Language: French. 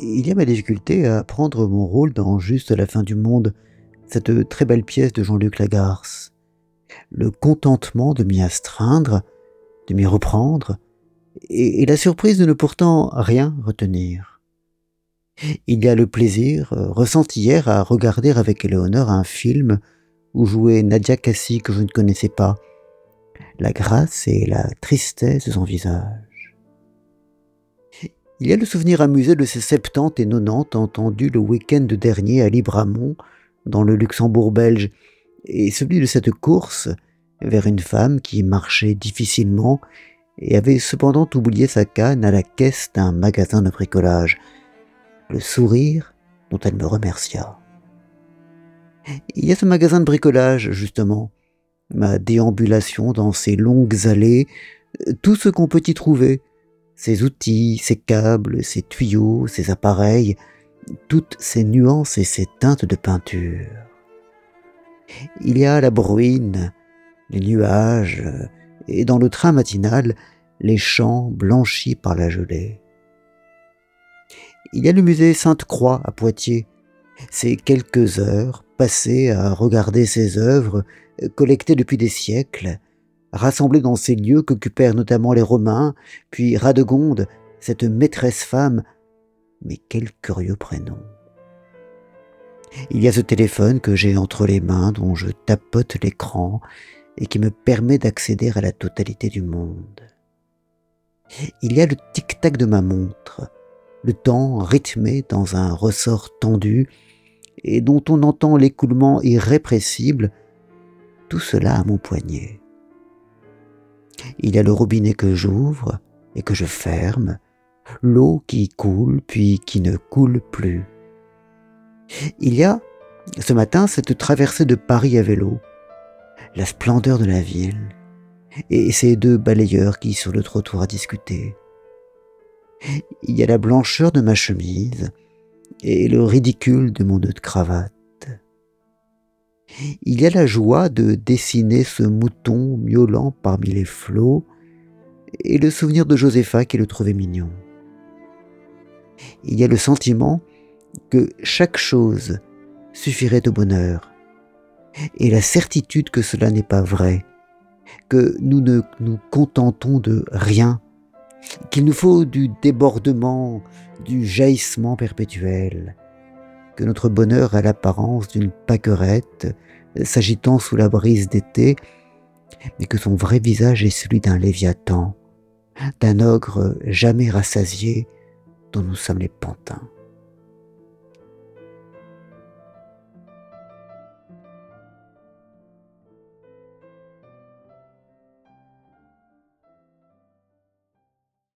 il y a ma difficulté à prendre mon rôle dans Juste la fin du monde, cette très belle pièce de Jean-Luc Lagarce. Le contentement de m'y astreindre, de m'y reprendre, et, la surprise de ne pourtant rien retenir. Il y a le plaisir euh, ressenti hier à regarder avec Éléonore un film où jouait Nadia Cassi que je ne connaissais pas, la grâce et la tristesse de son visage. Il y a le souvenir amusé de ces septante et nonante entendus le week-end dernier à Libramont, dans le Luxembourg belge, et celui de cette course vers une femme qui marchait difficilement et avait cependant oublié sa canne à la caisse d'un magasin de bricolage. Le sourire dont elle me remercia. Il y a ce magasin de bricolage, justement, ma déambulation dans ces longues allées, tout ce qu'on peut y trouver, ces outils, ces câbles, ces tuyaux, ces appareils, toutes ces nuances et ces teintes de peinture. Il y a la bruine, les nuages, et dans le train matinal, les champs blanchis par la gelée. Il y a le musée Sainte-Croix à Poitiers. Ces quelques heures passées à regarder ces œuvres, collectées depuis des siècles, rassemblées dans ces lieux qu'occupèrent notamment les Romains, puis Radegonde, cette maîtresse femme, mais quel curieux prénom. Il y a ce téléphone que j'ai entre les mains dont je tapote l'écran et qui me permet d'accéder à la totalité du monde. Il y a le tic-tac de ma montre, le temps rythmé dans un ressort tendu et dont on entend l'écoulement irrépressible, tout cela à mon poignet. Il y a le robinet que j'ouvre et que je ferme, l'eau qui coule puis qui ne coule plus. Il y a, ce matin, cette traversée de Paris à vélo, la splendeur de la ville, et ces deux balayeurs qui sur le trottoir discutaient. Il y a la blancheur de ma chemise et le ridicule de mon nœud de cravate. Il y a la joie de dessiner ce mouton miaulant parmi les flots et le souvenir de Josépha qui le trouvait mignon. Il y a le sentiment que chaque chose suffirait au bonheur et la certitude que cela n'est pas vrai, que nous ne nous contentons de rien, qu'il nous faut du débordement, du jaillissement perpétuel, que notre bonheur a l'apparence d'une paquerette s'agitant sous la brise d'été, mais que son vrai visage est celui d'un léviathan, d'un ogre jamais rassasié dont nous sommes les pantins.